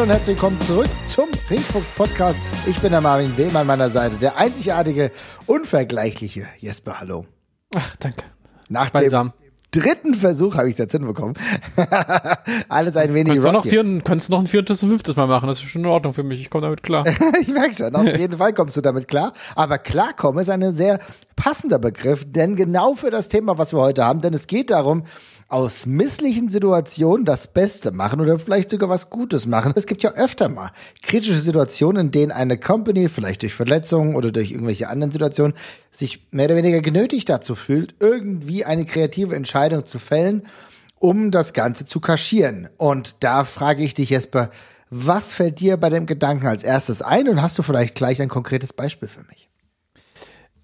Hallo und herzlich willkommen zurück zum Pinkfuchs Podcast. Ich bin der Marvin Wehm an meiner Seite, der einzigartige, unvergleichliche Jesper. Hallo. Ach, danke. Nach dem dritten Versuch habe ich es jetzt hinbekommen. Alles ein wenig du noch, vier, kannst noch ein viertes und fünftes Mal machen, das ist schon in Ordnung für mich, ich komme damit klar. ich merke schon, auf jeden Fall kommst du damit klar. Aber klarkommen ist ein sehr passender Begriff, denn genau für das Thema, was wir heute haben, denn es geht darum, aus misslichen Situationen das Beste machen oder vielleicht sogar was Gutes machen. Es gibt ja öfter mal kritische Situationen, in denen eine Company vielleicht durch Verletzungen oder durch irgendwelche anderen Situationen sich mehr oder weniger genötigt dazu fühlt, irgendwie eine kreative Entscheidung zu fällen, um das Ganze zu kaschieren. Und da frage ich dich, Jesper, was fällt dir bei dem Gedanken als erstes ein und hast du vielleicht gleich ein konkretes Beispiel für mich?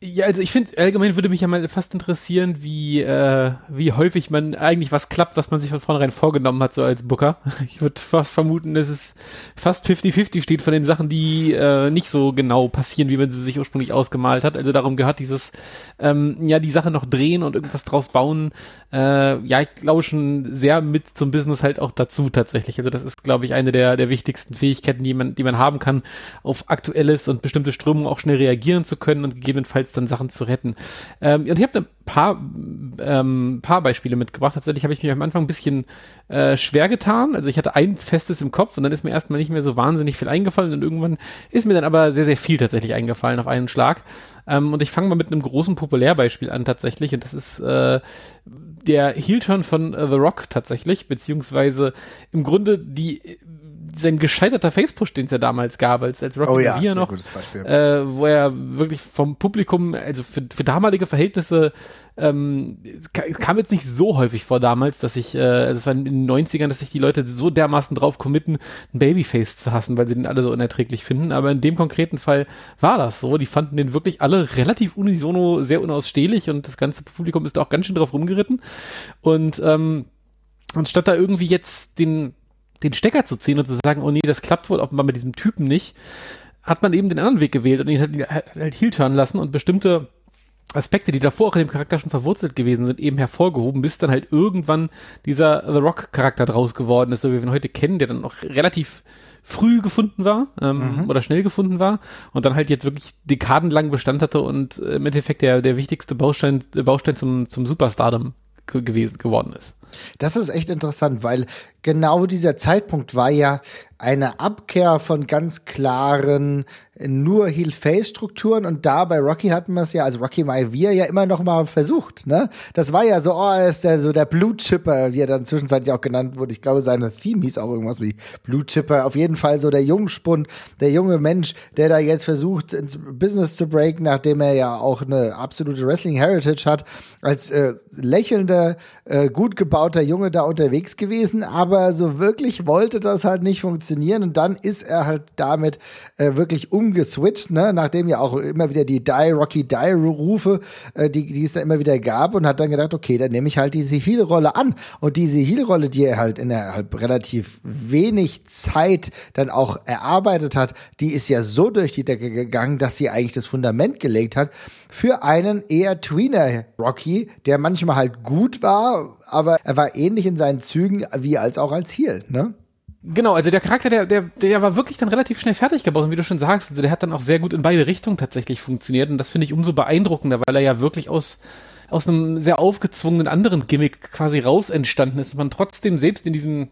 Ja, also ich finde, allgemein würde mich ja mal fast interessieren, wie, äh, wie häufig man eigentlich was klappt, was man sich von vornherein vorgenommen hat, so als Booker. Ich würde fast vermuten, dass es fast 50-50 steht von den Sachen, die äh, nicht so genau passieren, wie man sie sich ursprünglich ausgemalt hat. Also darum gehört dieses, ähm, ja, die Sache noch drehen und irgendwas draus bauen, äh, ja, ich glaube schon sehr mit zum Business halt auch dazu tatsächlich. Also das ist, glaube ich, eine der, der wichtigsten Fähigkeiten, die man, die man haben kann, auf aktuelles und bestimmte Strömungen auch schnell reagieren zu können und gegebenenfalls dann Sachen zu retten. Ähm, und ich habe ein paar, ähm, paar Beispiele mitgebracht. Tatsächlich habe ich mich am Anfang ein bisschen äh, schwer getan. Also ich hatte ein festes im Kopf und dann ist mir erstmal nicht mehr so wahnsinnig viel eingefallen und irgendwann ist mir dann aber sehr, sehr viel tatsächlich eingefallen auf einen Schlag. Ähm, und ich fange mal mit einem großen Populärbeispiel an tatsächlich und das ist äh, der Heel-Turn von uh, The Rock tatsächlich, beziehungsweise im Grunde die sein gescheiterter Face-Push, den es ja damals gab, als, als Rocky oh ja, Maria noch, äh, wo er wirklich vom Publikum, also für, für damalige Verhältnisse, ähm, kam jetzt nicht so häufig vor damals, dass ich, äh, also es war in den 90ern, dass sich die Leute so dermaßen drauf committen, ein Babyface zu hassen, weil sie den alle so unerträglich finden. Aber in dem konkreten Fall war das so. Die fanden den wirklich alle relativ unisono sehr unausstehlich und das ganze Publikum ist da auch ganz schön drauf rumgeritten. Und ähm, anstatt da irgendwie jetzt den den Stecker zu ziehen und zu sagen, oh nee, das klappt wohl offenbar mit diesem Typen nicht, hat man eben den anderen Weg gewählt und ihn halt, halt, halt heel lassen und bestimmte Aspekte, die davor auch in dem Charakter schon verwurzelt gewesen sind, eben hervorgehoben, bis dann halt irgendwann dieser The Rock-Charakter draus geworden ist, so wie wir ihn heute kennen, der dann noch relativ früh gefunden war ähm, mhm. oder schnell gefunden war und dann halt jetzt wirklich dekadenlang Bestand hatte und äh, im Endeffekt der, der wichtigste Baustein, Baustein zum, zum Superstardom gewesen geworden ist. Das ist echt interessant, weil genau dieser Zeitpunkt war ja eine Abkehr von ganz klaren nur Heel-Face-Strukturen und da bei Rocky hatten wir es ja, also Rocky Maivia ja immer noch mal versucht, ne? Das war ja so, oh, ist der, so der Blue Chipper, wie er dann zwischenzeitlich auch genannt wurde. Ich glaube, seine Theme hieß auch irgendwas wie Blue Chipper. Auf jeden Fall so der Jungspund, der junge Mensch, der da jetzt versucht, ins Business zu breaken, nachdem er ja auch eine absolute Wrestling-Heritage hat, als äh, lächelnder, äh, gut gebauter Junge da unterwegs gewesen, aber so wirklich wollte das halt nicht funktionieren und dann ist er halt damit äh, wirklich umgeswitcht, ne, nachdem ja auch immer wieder die Die Rocky Die Rufe, äh, die, die es da immer wieder gab und hat dann gedacht, okay, dann nehme ich halt diese Heel-Rolle an. Und diese Heel-Rolle, die er halt innerhalb relativ wenig Zeit dann auch erarbeitet hat, die ist ja so durch die Decke gegangen, dass sie eigentlich das Fundament gelegt hat für einen eher Tweener Rocky, der manchmal halt gut war, aber er war ähnlich in seinen Zügen wie als auch als Heel, ne? Genau, also der Charakter, der, der, der war wirklich dann relativ schnell fertig gebaut und wie du schon sagst, also der hat dann auch sehr gut in beide Richtungen tatsächlich funktioniert und das finde ich umso beeindruckender, weil er ja wirklich aus, aus einem sehr aufgezwungenen anderen Gimmick quasi raus entstanden ist und man trotzdem selbst in diesem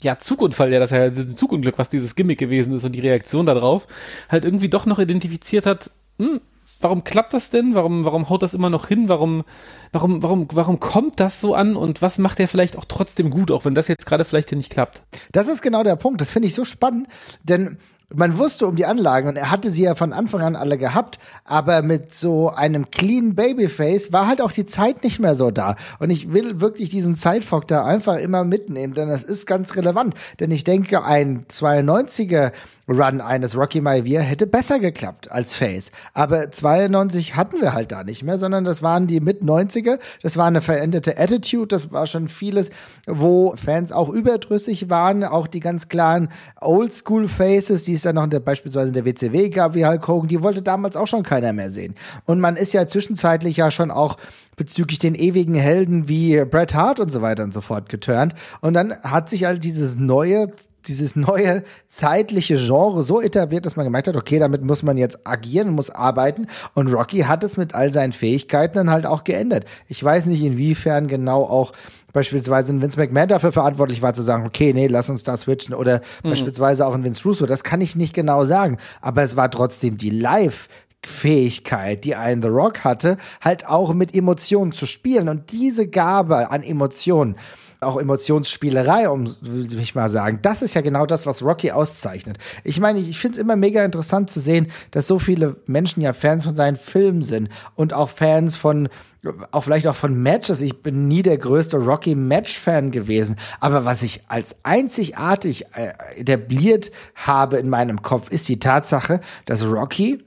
ja, Zugunfall, der das ja, also Zugunglück, was dieses Gimmick gewesen ist und die Reaktion darauf, halt irgendwie doch noch identifiziert hat, hm, warum klappt das denn? Warum, warum haut das immer noch hin? Warum, warum, warum, warum kommt das so an? Und was macht er vielleicht auch trotzdem gut, auch wenn das jetzt gerade vielleicht hier nicht klappt? Das ist genau der Punkt. Das finde ich so spannend, denn man wusste um die Anlagen und er hatte sie ja von Anfang an alle gehabt, aber mit so einem clean Babyface war halt auch die Zeit nicht mehr so da. Und ich will wirklich diesen Zeitfaktor einfach immer mitnehmen, denn das ist ganz relevant. Denn ich denke, ein 92er Run eines Rocky Maivia hätte besser geklappt als Face. Aber 92 hatten wir halt da nicht mehr, sondern das waren die mit 90er. Das war eine veränderte Attitude. Das war schon vieles, wo Fans auch überdrüssig waren. Auch die ganz klaren Oldschool Faces, die es dann noch in der, beispielsweise in der WCW gab, wie Hulk Hogan, die wollte damals auch schon keiner mehr sehen. Und man ist ja zwischenzeitlich ja schon auch bezüglich den ewigen Helden wie Bret Hart und so weiter und so fort geturnt. Und dann hat sich halt dieses neue dieses neue zeitliche Genre so etabliert, dass man gemerkt hat, okay, damit muss man jetzt agieren, muss arbeiten. Und Rocky hat es mit all seinen Fähigkeiten dann halt auch geändert. Ich weiß nicht, inwiefern genau auch beispielsweise ein Vince McMahon dafür verantwortlich war zu sagen, okay, nee, lass uns da switchen oder mhm. beispielsweise auch ein Vince Russo, das kann ich nicht genau sagen, aber es war trotzdem die Live Fähigkeit, die ein The Rock hatte, halt auch mit Emotionen zu spielen und diese Gabe an Emotionen auch Emotionsspielerei, um will ich mal sagen. Das ist ja genau das, was Rocky auszeichnet. Ich meine, ich, finde es immer mega interessant zu sehen, dass so viele Menschen ja Fans von seinen Filmen sind und auch Fans von auch vielleicht auch von Matches. Ich bin nie der größte Rocky Match Fan gewesen, aber was ich als einzigartig äh, etabliert habe in meinem Kopf ist die Tatsache, dass Rocky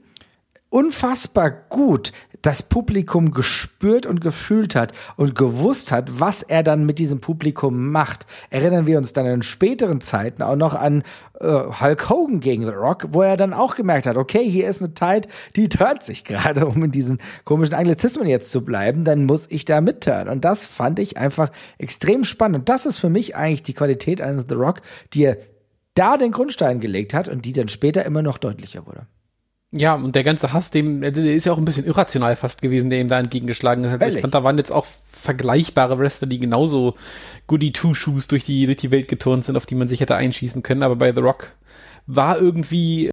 unfassbar gut das Publikum gespürt und gefühlt hat und gewusst hat, was er dann mit diesem Publikum macht. Erinnern wir uns dann in späteren Zeiten auch noch an äh, Hulk Hogan gegen The Rock, wo er dann auch gemerkt hat, okay, hier ist eine Tide, die turnt sich gerade, um in diesen komischen Anglizismen jetzt zu bleiben, dann muss ich da mitturnen. Und das fand ich einfach extrem spannend. Und das ist für mich eigentlich die Qualität eines The Rock, die er da den Grundstein gelegt hat und die dann später immer noch deutlicher wurde. Ja, und der ganze Hass, dem, der ist ja auch ein bisschen irrational fast gewesen, der ihm da entgegengeschlagen ist. Also ich fand, da waren jetzt auch vergleichbare Wrestler, die genauso Goody Two-Shoes durch die, durch die Welt geturnt sind, auf die man sich hätte einschießen können. Aber bei The Rock war irgendwie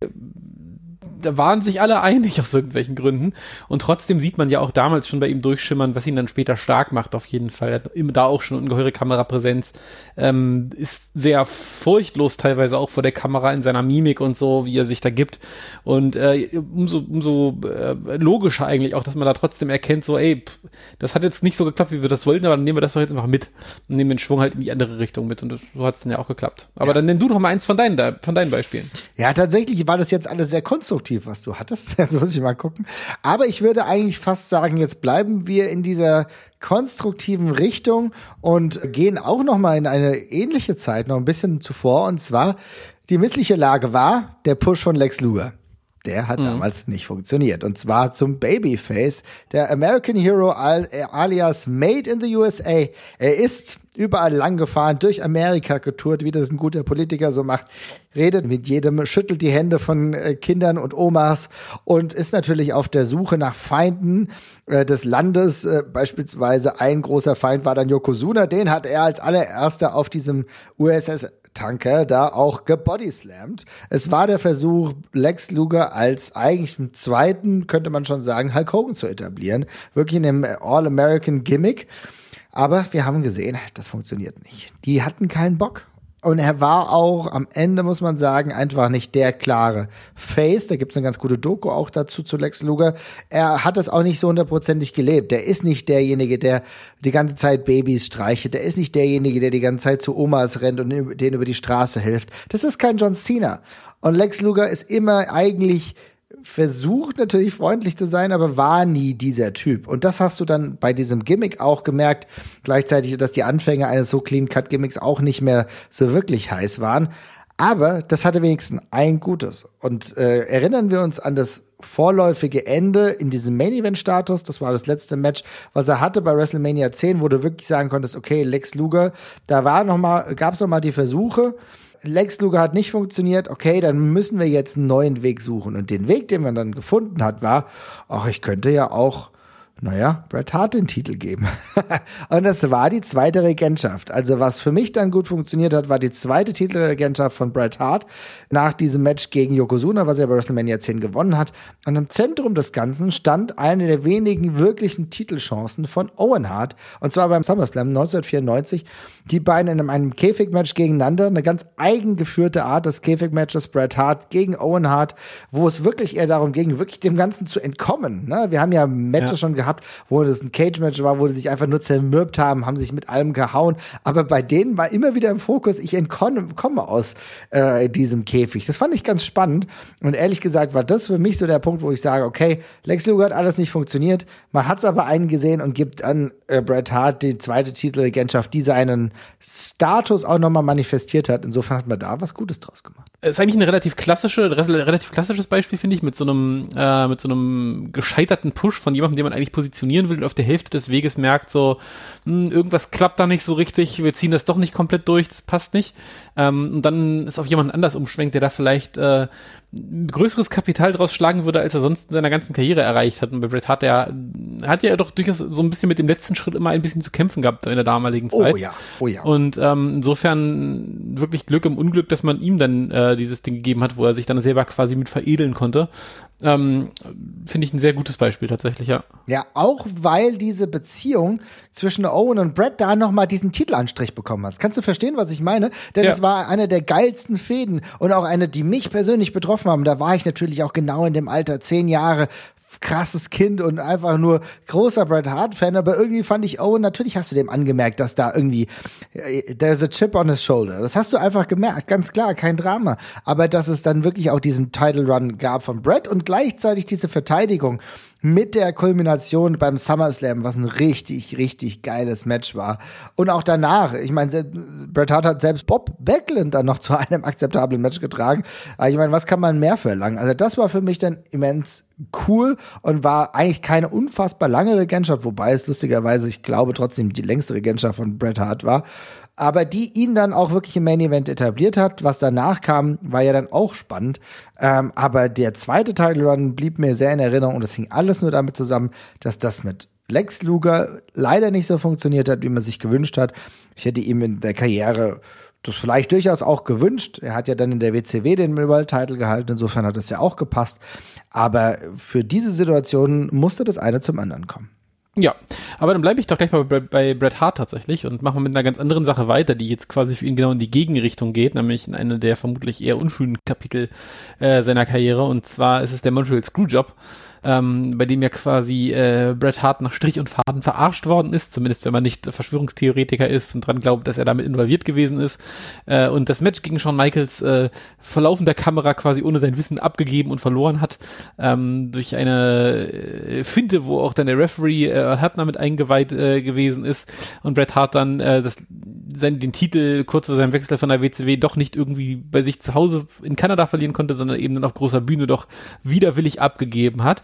da waren sich alle einig aus irgendwelchen Gründen. Und trotzdem sieht man ja auch damals schon bei ihm durchschimmern, was ihn dann später stark macht, auf jeden Fall. Er hat immer da auch schon ungeheure Kamerapräsenz, ähm, ist sehr furchtlos teilweise auch vor der Kamera in seiner Mimik und so, wie er sich da gibt. Und äh, umso, umso äh, logischer eigentlich auch, dass man da trotzdem erkennt, so, ey, pff, das hat jetzt nicht so geklappt, wie wir das wollten, aber dann nehmen wir das doch jetzt einfach mit und nehmen den Schwung halt in die andere Richtung mit. Und das, so hat es dann ja auch geklappt. Aber ja. dann nenn du doch mal eins von deinen, von deinen Beispielen. Ja, tatsächlich war das jetzt alles sehr konstruktiv konstruktiv, was du hattest. Jetzt muss ich mal gucken. Aber ich würde eigentlich fast sagen, jetzt bleiben wir in dieser konstruktiven Richtung und gehen auch noch mal in eine ähnliche Zeit, noch ein bisschen zuvor. Und zwar die missliche Lage war der Push von Lex Luger. Der hat mhm. damals nicht funktioniert. Und zwar zum Babyface, der American Hero alias Made in the USA. Er ist überall lang gefahren, durch Amerika getourt, wie das ein guter Politiker so macht. Redet mit jedem, schüttelt die Hände von äh, Kindern und Omas und ist natürlich auf der Suche nach Feinden äh, des Landes. Äh, beispielsweise ein großer Feind war dann Yokozuna. Den hat er als allererster auf diesem USS Tanker da auch gebodyslammt. Es war der Versuch, Lex Luger als eigentlich im zweiten, könnte man schon sagen, Hulk Hogan zu etablieren. Wirklich in einem All-American Gimmick. Aber wir haben gesehen, das funktioniert nicht. Die hatten keinen Bock. Und er war auch am Ende, muss man sagen, einfach nicht der klare Face. Da gibt's eine ganz gute Doku auch dazu zu Lex Luger. Er hat das auch nicht so hundertprozentig gelebt. Der ist nicht derjenige, der die ganze Zeit Babys streichelt. Der ist nicht derjenige, der die ganze Zeit zu Omas rennt und denen über die Straße hilft. Das ist kein John Cena. Und Lex Luger ist immer eigentlich versucht natürlich freundlich zu sein, aber war nie dieser Typ. Und das hast du dann bei diesem Gimmick auch gemerkt. Gleichzeitig, dass die Anfänge eines so Clean Cut Gimmicks auch nicht mehr so wirklich heiß waren. Aber das hatte wenigstens ein Gutes. Und äh, erinnern wir uns an das vorläufige Ende in diesem Main Event Status. Das war das letzte Match, was er hatte bei WrestleMania 10, wo du wirklich sagen konntest, okay, Lex Luger, da war noch mal, gab's noch mal die Versuche, Lex Luger hat nicht funktioniert, okay, dann müssen wir jetzt einen neuen Weg suchen. Und den Weg, den man dann gefunden hat, war, ach, ich könnte ja auch naja, Bret Hart den Titel geben. und das war die zweite Regentschaft. Also was für mich dann gut funktioniert hat, war die zweite Titelregentschaft von Bret Hart nach diesem Match gegen Yokozuna, was er bei WrestleMania 10 gewonnen hat. Und im Zentrum des Ganzen stand eine der wenigen wirklichen Titelchancen von Owen Hart. Und zwar beim SummerSlam 1994. Die beiden in einem Käfigmatch gegeneinander. Eine ganz eigengeführte Art des Käfigmatches Bret Hart gegen Owen Hart, wo es wirklich eher darum ging, wirklich dem Ganzen zu entkommen. Ne? Wir haben ja Matches ja. schon gehabt, gehabt, wo das ein Cage-Match war, wo die sich einfach nur zermürbt haben, haben sich mit allem gehauen. Aber bei denen war immer wieder im Fokus, ich entkomme aus äh, diesem Käfig. Das fand ich ganz spannend. Und ehrlich gesagt war das für mich so der Punkt, wo ich sage, okay, Lex Luger hat alles nicht funktioniert. Man hat es aber eingesehen und gibt an äh, Bret Hart die zweite Titelregentschaft, die seinen Status auch nochmal manifestiert hat. Insofern hat man da was Gutes draus gemacht. Ist eigentlich ein relativ klassische, relativ klassisches Beispiel, finde ich, mit so einem, äh, mit so einem gescheiterten Push von jemandem, den man eigentlich positionieren will und auf der Hälfte des Weges merkt, so, hm, irgendwas klappt da nicht so richtig, wir ziehen das doch nicht komplett durch, das passt nicht. Ähm, und dann ist auf jemand anders umschwenkt, der da vielleicht äh, größeres Kapital draus schlagen würde, als er sonst in seiner ganzen Karriere erreicht hat. Und bei Bret Hart, der hat ja doch durchaus so ein bisschen mit dem letzten Schritt immer ein bisschen zu kämpfen gehabt in der damaligen Zeit. Oh ja, oh ja. Und ähm, insofern wirklich Glück im Unglück, dass man ihm dann äh, dieses Ding gegeben hat, wo er sich dann selber quasi mit veredeln konnte. Ähm, Finde ich ein sehr gutes Beispiel tatsächlich, ja. Ja, auch weil diese Beziehung zwischen Owen und Brett da nochmal diesen Titelanstrich bekommen hat. Kannst du verstehen, was ich meine? Denn ja. es war eine der geilsten Fäden und auch eine, die mich persönlich betroffen haben. Da war ich natürlich auch genau in dem Alter, zehn Jahre, krasses Kind und einfach nur großer Bret Hart-Fan, aber irgendwie fand ich Owen, natürlich hast du dem angemerkt, dass da irgendwie, äh, there's a chip on his shoulder. Das hast du einfach gemerkt, ganz klar, kein Drama. Aber dass es dann wirklich auch diesen Title Run gab von Bret und gleichzeitig diese Verteidigung mit der Kulmination beim SummerSlam, was ein richtig, richtig geiles Match war. Und auch danach, ich meine, Bret Hart hat selbst Bob Backlund dann noch zu einem akzeptablen Match getragen. Aber ich meine, was kann man mehr verlangen? Also das war für mich dann immens cool und war eigentlich keine unfassbar lange Regentschaft, wobei es lustigerweise, ich glaube trotzdem die längste Regentschaft von Bret Hart war aber die ihn dann auch wirklich im Main Event etabliert hat. Was danach kam, war ja dann auch spannend. Ähm, aber der zweite Title Run blieb mir sehr in Erinnerung und es hing alles nur damit zusammen, dass das mit Lex Luger leider nicht so funktioniert hat, wie man sich gewünscht hat. Ich hätte ihm in der Karriere das vielleicht durchaus auch gewünscht. Er hat ja dann in der WCW den World Title gehalten, insofern hat es ja auch gepasst. Aber für diese Situation musste das eine zum anderen kommen. Ja, aber dann bleibe ich doch gleich mal bei, bei Bret Hart tatsächlich und mache mit einer ganz anderen Sache weiter, die jetzt quasi für ihn genau in die Gegenrichtung geht, nämlich in eine der vermutlich eher unschönen Kapitel äh, seiner Karriere. Und zwar ist es der Montreal Screwjob ähm, bei dem ja quasi äh, Bret Hart nach Strich und Faden verarscht worden ist, zumindest wenn man nicht Verschwörungstheoretiker ist und dran glaubt, dass er damit involviert gewesen ist. Äh, und das Match gegen Shawn Michaels äh, vor laufender Kamera quasi ohne sein Wissen abgegeben und verloren hat, ähm, durch eine äh, Finte, wo auch dann der Referee äh, Hebner mit eingeweiht äh, gewesen ist und Bret Hart dann äh, das, sein, den Titel kurz vor seinem Wechsel von der WCW doch nicht irgendwie bei sich zu Hause in Kanada verlieren konnte, sondern eben dann auf großer Bühne doch widerwillig abgegeben hat.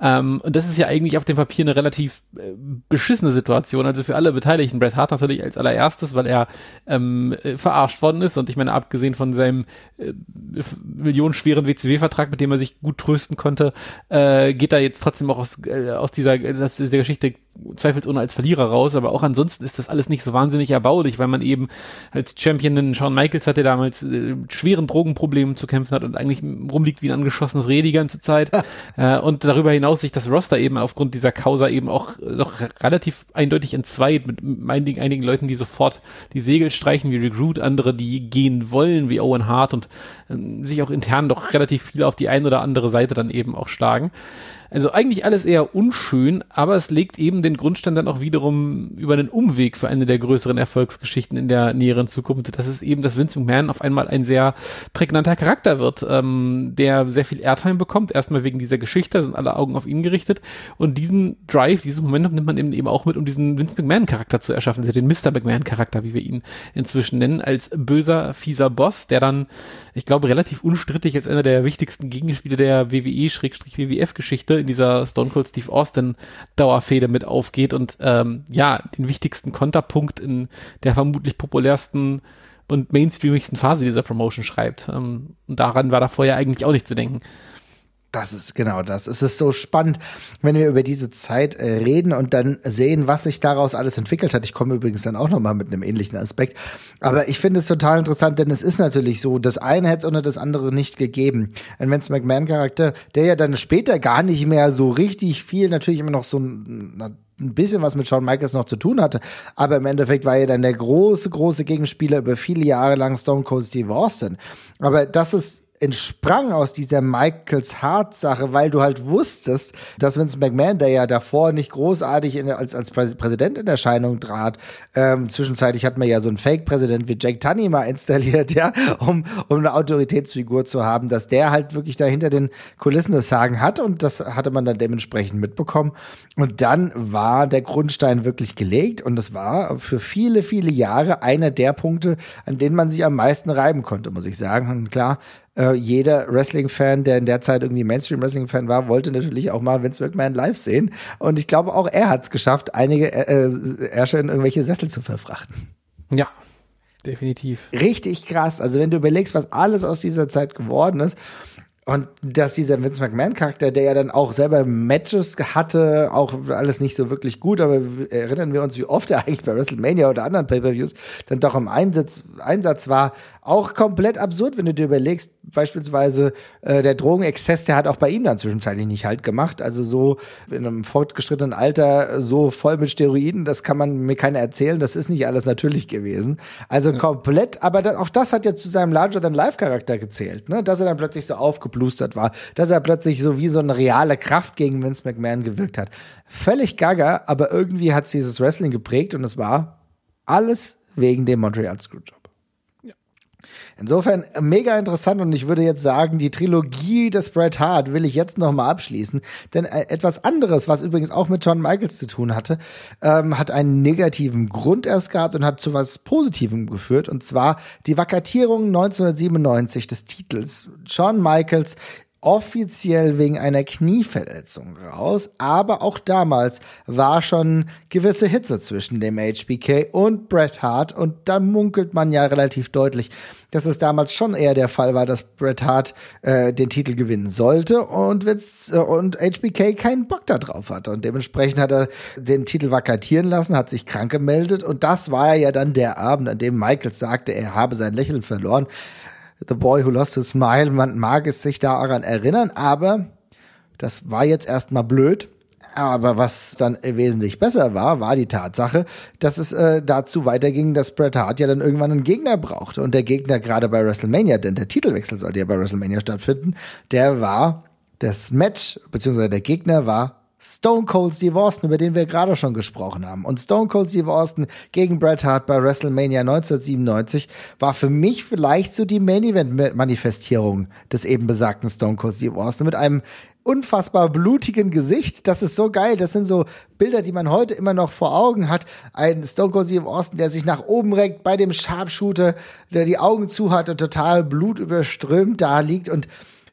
Ähm, und das ist ja eigentlich auf dem Papier eine relativ äh, beschissene Situation. Also für alle Beteiligten. Bret Hart natürlich als allererstes, weil er ähm, äh, verarscht worden ist. Und ich meine, abgesehen von seinem äh, millionenschweren WCW-Vertrag, mit dem er sich gut trösten konnte, äh, geht er jetzt trotzdem auch aus, äh, aus dieser, aus dieser Geschichte zweifelsohne als Verlierer raus, aber auch ansonsten ist das alles nicht so wahnsinnig erbaulich, weil man eben als Champion den Shawn Michaels hatte, der damals äh, schweren Drogenproblemen zu kämpfen hat und eigentlich rumliegt wie ein angeschossenes Reh die ganze Zeit. äh, und darüber hinaus sich das Roster eben aufgrund dieser Causa eben auch doch relativ eindeutig entzweit mit einigen, einigen Leuten, die sofort die Segel streichen wie Recruit, andere, die gehen wollen wie Owen Hart und äh, sich auch intern doch relativ viel auf die eine oder andere Seite dann eben auch schlagen. Also eigentlich alles eher unschön, aber es legt eben den Grundstein dann auch wiederum über einen Umweg für eine der größeren Erfolgsgeschichten in der näheren Zukunft. Das ist eben, dass Vince McMahon auf einmal ein sehr prägnanter Charakter wird, ähm, der sehr viel Airtime bekommt. Erstmal wegen dieser Geschichte, sind alle Augen auf ihn gerichtet. Und diesen Drive, dieses Momentum nimmt man eben, auch mit, um diesen Vince McMahon-Charakter zu erschaffen. Also den Mr. McMahon-Charakter, wie wir ihn inzwischen nennen, als böser, fieser Boss, der dann, ich glaube, relativ unstrittig als einer der wichtigsten Gegenspieler der WWE-WWF-Geschichte in dieser Stone Cold Steve Austin Dauerfehde mit aufgeht und ähm, ja, den wichtigsten Konterpunkt in der vermutlich populärsten und mainstreamigsten Phase dieser Promotion schreibt. Ähm, daran war da vorher eigentlich auch nicht zu denken. Das ist genau das. Es ist so spannend, wenn wir über diese Zeit äh, reden und dann sehen, was sich daraus alles entwickelt hat. Ich komme übrigens dann auch noch mal mit einem ähnlichen Aspekt. Aber ich finde es total interessant, denn es ist natürlich so, das eine hätte es ohne das andere nicht gegeben. Ein Vince McMahon-Charakter, der ja dann später gar nicht mehr so richtig viel, natürlich immer noch so ein ein bisschen was mit Shawn Michaels noch zu tun hatte. Aber im Endeffekt war er dann der große, große Gegenspieler über viele Jahre lang Stone Cold Steve Austin. Aber das ist entsprang aus dieser Michaels Hart Sache, weil du halt wusstest, dass Vince McMahon, der ja davor nicht großartig in, als, als Präsident in Erscheinung trat, ähm, zwischenzeitlich hat man ja so einen Fake-Präsident wie Jack Tunney mal installiert, ja, um, um eine Autoritätsfigur zu haben, dass der halt wirklich da hinter den Kulissen das Sagen hat und das hatte man dann dementsprechend mitbekommen. Und dann war der Grundstein wirklich gelegt und das war für viele, viele Jahre einer der Punkte, an denen man sich am meisten reiben konnte, muss ich sagen. Und klar, äh, jeder Wrestling-Fan, der in der Zeit irgendwie Mainstream-Wrestling-Fan war, wollte natürlich auch mal Vince McMahon live sehen. Und ich glaube, auch er hat es geschafft, einige äh, Ärsche in irgendwelche Sessel zu verfrachten. Ja, definitiv. Richtig krass. Also wenn du überlegst, was alles aus dieser Zeit geworden ist, und dass dieser Vince McMahon-Charakter, der ja dann auch selber Matches hatte, auch alles nicht so wirklich gut, aber erinnern wir uns, wie oft er eigentlich bei WrestleMania oder anderen Pay-Per-Views dann doch im Einsatz, Einsatz war, auch komplett absurd, wenn du dir überlegst, beispielsweise äh, der Drogenexzess, der hat auch bei ihm dann zwischenzeitlich nicht halt gemacht. Also so in einem fortgeschrittenen Alter, so voll mit Steroiden, das kann man mir keiner erzählen, das ist nicht alles natürlich gewesen. Also ja. komplett, aber das, auch das hat ja zu seinem Larger-than-Life-Charakter gezählt, ne? dass er dann plötzlich so aufgeblustert war, dass er plötzlich so wie so eine reale Kraft gegen Vince McMahon gewirkt hat. Völlig gaga, aber irgendwie hat sie dieses Wrestling geprägt und es war alles wegen dem Montreal Screwjob. Insofern mega interessant und ich würde jetzt sagen, die Trilogie des Bret Hart will ich jetzt nochmal abschließen, denn äh, etwas anderes, was übrigens auch mit John Michaels zu tun hatte, ähm, hat einen negativen Grund erst gehabt und hat zu was Positivem geführt und zwar die Vakatierung 1997 des Titels. John Michaels offiziell wegen einer Knieverletzung raus, aber auch damals war schon gewisse Hitze zwischen dem HBK und Bret Hart und da munkelt man ja relativ deutlich, dass es damals schon eher der Fall war, dass Bret Hart äh, den Titel gewinnen sollte und, äh, und HBK keinen Bock da drauf hatte und dementsprechend hat er den Titel vakatieren lassen, hat sich krank gemeldet und das war ja dann der Abend, an dem Michaels sagte, er habe sein Lächeln verloren. The Boy Who Lost His Smile. Man mag es sich daran erinnern, aber das war jetzt erstmal blöd. Aber was dann wesentlich besser war, war die Tatsache, dass es äh, dazu weiterging, dass Bret Hart ja dann irgendwann einen Gegner brauchte. Und der Gegner gerade bei WrestleMania, denn der Titelwechsel sollte ja bei WrestleMania stattfinden, der war das Match, beziehungsweise der Gegner war Stone Cold Steve Austin, über den wir gerade schon gesprochen haben. Und Stone Cold Steve Austin gegen Bret Hart bei WrestleMania 1997 war für mich vielleicht so die Main Event Manifestierung des eben besagten Stone Cold Steve Austin mit einem unfassbar blutigen Gesicht. Das ist so geil. Das sind so Bilder, die man heute immer noch vor Augen hat. Ein Stone Cold Steve Austin, der sich nach oben reckt bei dem Sharpshooter, der die Augen zu hat und total blutüberströmt da liegt und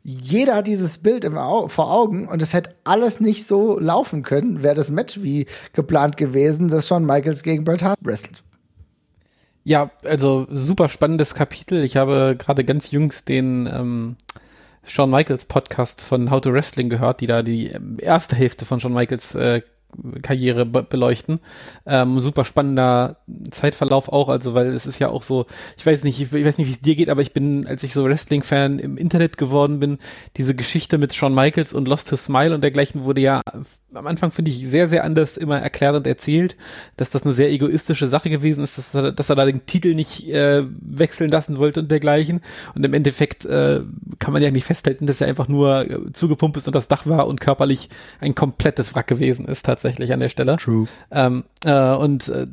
jeder hat dieses Bild Au vor Augen und es hätte alles nicht so laufen können, wäre das Match wie geplant gewesen, dass Shawn Michaels gegen Bret Hart wrestelt. Ja, also super spannendes Kapitel. Ich habe gerade ganz jüngst den ähm, Shawn Michaels Podcast von How to Wrestling gehört, die da die ähm, erste Hälfte von Shawn Michaels äh, Karriere be beleuchten. Ähm, super spannender Zeitverlauf auch, also weil es ist ja auch so, ich weiß nicht, ich, weiß nicht, wie es dir geht, aber ich bin, als ich so Wrestling-Fan im Internet geworden bin, diese Geschichte mit Shawn Michaels und Lost His Smile und dergleichen wurde ja am Anfang finde ich sehr, sehr anders immer erklärt und erzählt, dass das eine sehr egoistische Sache gewesen ist, dass er, dass er da den Titel nicht äh, wechseln lassen wollte und dergleichen. Und im Endeffekt äh, kann man ja nicht festhalten, dass er einfach nur äh, zugepumpt ist und das Dach war und körperlich ein komplettes Wrack gewesen ist, tatsächlich an der Stelle. True. Ähm, äh, und äh,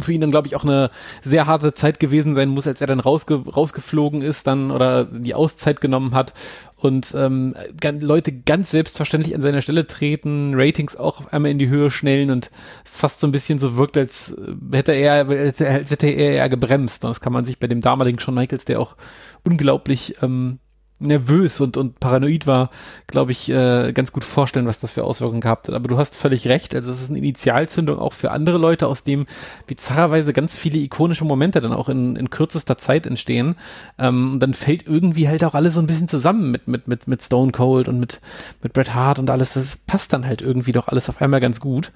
für ihn dann, glaube ich, auch eine sehr harte Zeit gewesen sein muss, als er dann rausge rausgeflogen ist dann oder die Auszeit genommen hat und ähm, Leute ganz selbstverständlich an seiner Stelle treten, Ratings auch auf einmal in die Höhe schnellen und es fast so ein bisschen so wirkt, als äh, hätte er, als hätte er eher gebremst. Und das kann man sich bei dem damaligen Shawn Michaels, der auch unglaublich ähm, nervös und, und paranoid war, glaube ich, äh, ganz gut vorstellen, was das für Auswirkungen gehabt hat. Aber du hast völlig recht, also es ist eine Initialzündung auch für andere Leute, aus dem bizarrerweise ganz viele ikonische Momente dann auch in, in kürzester Zeit entstehen. Ähm, und dann fällt irgendwie halt auch alles so ein bisschen zusammen mit, mit, mit, mit Stone Cold und mit, mit Bret Hart und alles. Das passt dann halt irgendwie doch alles auf einmal ganz gut.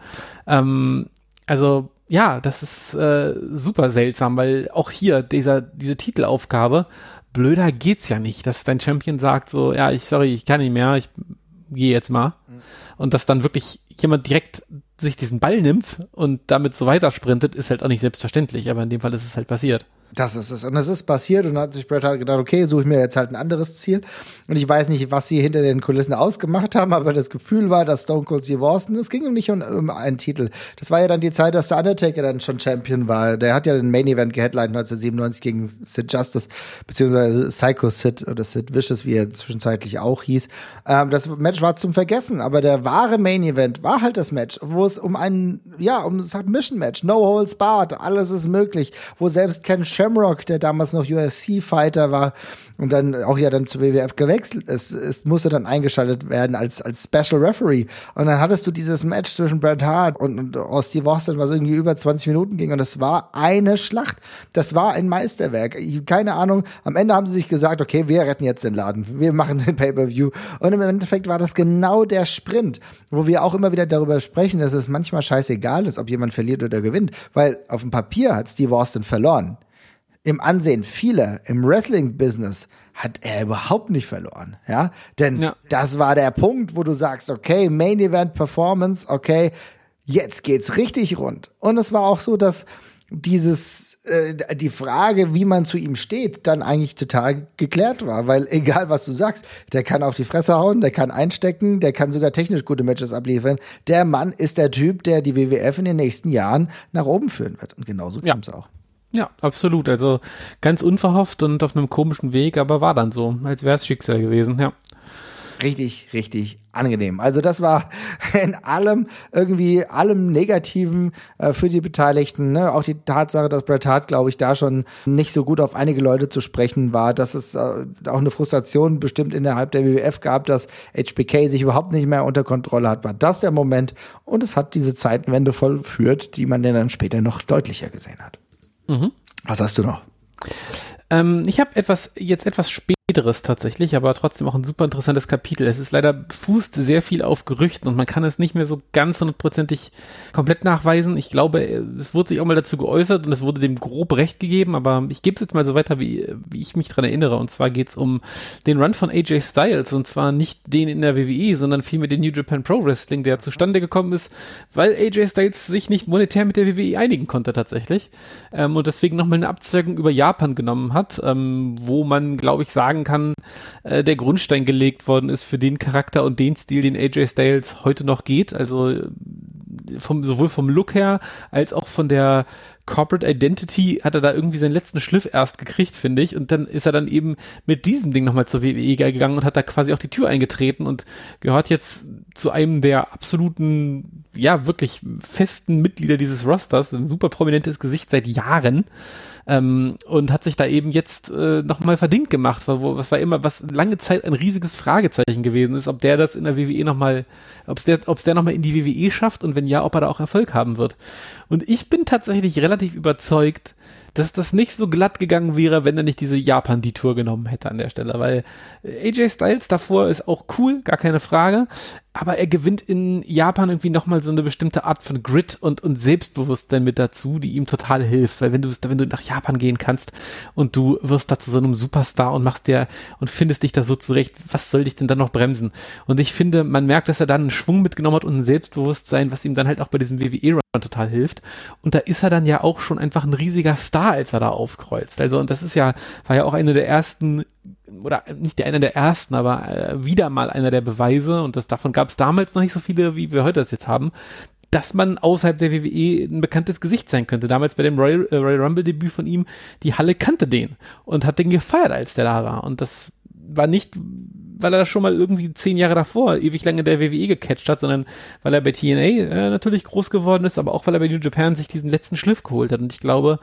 Ähm, also ja, das ist äh, super seltsam, weil auch hier dieser, diese Titelaufgabe blöder geht's ja nicht, dass dein Champion sagt so, ja, ich, sorry, ich kann nicht mehr, ich gehe jetzt mal. Mhm. Und dass dann wirklich jemand direkt sich diesen Ball nimmt und damit so weiter sprintet, ist halt auch nicht selbstverständlich, aber in dem Fall ist es halt passiert. Das ist es. Und es ist passiert und hat sich Bret Hart gedacht, okay, suche ich mir jetzt halt ein anderes Ziel. Und ich weiß nicht, was sie hinter den Kulissen ausgemacht haben, aber das Gefühl war, dass Stone Cold Steve Austin, es ging ihm nicht um, um einen Titel. Das war ja dann die Zeit, dass der Undertaker dann schon Champion war. Der hat ja den Main Event geheadlined 1997 gegen Sid Justice, beziehungsweise Psycho Sid oder Sid Vicious, wie er zwischenzeitlich auch hieß. Ähm, das Match war zum Vergessen, aber der wahre Main Event war halt das Match, wo es um einen, ja, um ein Submission Match, No Holds Barred, alles ist möglich, wo selbst Ken Shamrock, der damals noch UFC-Fighter war und dann auch ja dann zur WWF gewechselt ist, ist, musste dann eingeschaltet werden als, als Special Referee. Und dann hattest du dieses Match zwischen Bret Hart und, und Steve Austin, was irgendwie über 20 Minuten ging. Und das war eine Schlacht. Das war ein Meisterwerk. Ich, keine Ahnung. Am Ende haben sie sich gesagt, okay, wir retten jetzt den Laden. Wir machen den Pay-Per-View. Und im Endeffekt war das genau der Sprint, wo wir auch immer wieder darüber sprechen, dass es manchmal scheißegal ist, ob jemand verliert oder gewinnt. Weil auf dem Papier hat Steve Austin verloren. Im Ansehen vieler, im Wrestling-Business hat er überhaupt nicht verloren, ja? Denn ja. das war der Punkt, wo du sagst, okay, Main Event Performance, okay, jetzt geht's richtig rund. Und es war auch so, dass dieses äh, die Frage, wie man zu ihm steht, dann eigentlich total geklärt war, weil egal was du sagst, der kann auf die Fresse hauen, der kann einstecken, der kann sogar technisch gute Matches abliefern. Der Mann ist der Typ, der die WWF in den nächsten Jahren nach oben führen wird. Und genauso ja. kam es auch. Ja, absolut. Also ganz unverhofft und auf einem komischen Weg, aber war dann so, als wäre es Schicksal gewesen, ja richtig, richtig angenehm. Also das war in allem irgendwie allem Negativen äh, für die Beteiligten. Ne? Auch die Tatsache, dass Bret Hart, glaube ich, da schon nicht so gut auf einige Leute zu sprechen war, dass es äh, auch eine Frustration bestimmt innerhalb der WWF gab, dass HBK sich überhaupt nicht mehr unter Kontrolle hat, war das der Moment. Und es hat diese Zeitenwende vollführt, die man dann später noch deutlicher gesehen hat. Mhm. Was hast du noch? Ähm, ich habe etwas jetzt etwas später späteres tatsächlich, aber trotzdem auch ein super interessantes Kapitel. Es ist leider fußt sehr viel auf Gerüchten und man kann es nicht mehr so ganz hundertprozentig komplett nachweisen. Ich glaube, es wurde sich auch mal dazu geäußert und es wurde dem grob recht gegeben, aber ich gebe es jetzt mal so weiter, wie, wie ich mich dran erinnere. Und zwar geht es um den Run von AJ Styles und zwar nicht den in der WWE, sondern vielmehr den New Japan Pro Wrestling, der zustande gekommen ist, weil AJ Styles sich nicht monetär mit der WWE einigen konnte tatsächlich ähm, und deswegen nochmal eine Abzweigung über Japan genommen hat, ähm, wo man, glaube ich, sagen sagen kann, äh, der Grundstein gelegt worden ist für den Charakter und den Stil, den AJ Styles heute noch geht. Also vom, sowohl vom Look her als auch von der Corporate Identity hat er da irgendwie seinen letzten Schliff erst gekriegt, finde ich. Und dann ist er dann eben mit diesem Ding nochmal zur WWE gegangen und hat da quasi auch die Tür eingetreten und gehört jetzt zu einem der absoluten, ja, wirklich festen Mitglieder dieses Rosters. Ein super prominentes Gesicht seit Jahren ähm, und hat sich da eben jetzt äh, nochmal verdient gemacht, was war immer, was lange Zeit ein riesiges Fragezeichen gewesen ist, ob der das in der WWE nochmal, ob es der, ob es der nochmal in die WWE schafft und wenn ja, ob er da auch Erfolg haben wird. Und ich bin tatsächlich relativ überzeugt, dass das nicht so glatt gegangen wäre, wenn er nicht diese Japan-Detour genommen hätte an der Stelle, weil AJ Styles davor ist auch cool, gar keine Frage, aber er gewinnt in Japan irgendwie nochmal so eine bestimmte Art von Grit und, und Selbstbewusstsein mit dazu, die ihm total hilft, weil wenn du, wenn du nach Japan gehen kannst und du wirst da zu so einem Superstar und machst dir und findest dich da so zurecht, was soll dich denn dann noch bremsen? Und ich finde, man merkt, dass er dann einen Schwung mitgenommen hat und ein Selbstbewusstsein, was ihm dann halt auch bei diesem WWE-Run total hilft. Und da ist er dann ja auch schon einfach ein riesiger Star, als er da aufkreuzt. Also, und das ist ja, war ja auch eine der ersten oder nicht einer der ersten, aber äh, wieder mal einer der Beweise, und das davon gab es damals noch nicht so viele, wie wir heute das jetzt haben, dass man außerhalb der WWE ein bekanntes Gesicht sein könnte. Damals bei dem Royal, äh, Royal Rumble Debüt von ihm, die Halle kannte den und hat den gefeiert, als der da war. Und das war nicht, weil er das schon mal irgendwie zehn Jahre davor ewig lange der WWE gecatcht hat, sondern weil er bei TNA äh, natürlich groß geworden ist, aber auch weil er bei New Japan sich diesen letzten Schliff geholt hat. Und ich glaube,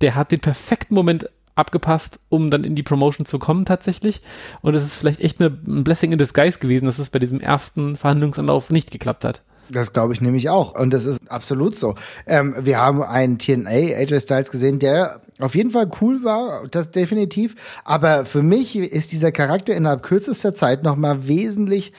der hat den perfekten Moment abgepasst, um dann in die Promotion zu kommen tatsächlich. Und es ist vielleicht echt eine, ein Blessing in disguise gewesen, dass es bei diesem ersten Verhandlungsanlauf nicht geklappt hat. Das glaube ich nämlich auch. Und das ist absolut so. Ähm, wir haben einen TNA AJ Styles gesehen, der auf jeden Fall cool war, das definitiv. Aber für mich ist dieser Charakter innerhalb kürzester Zeit nochmal wesentlich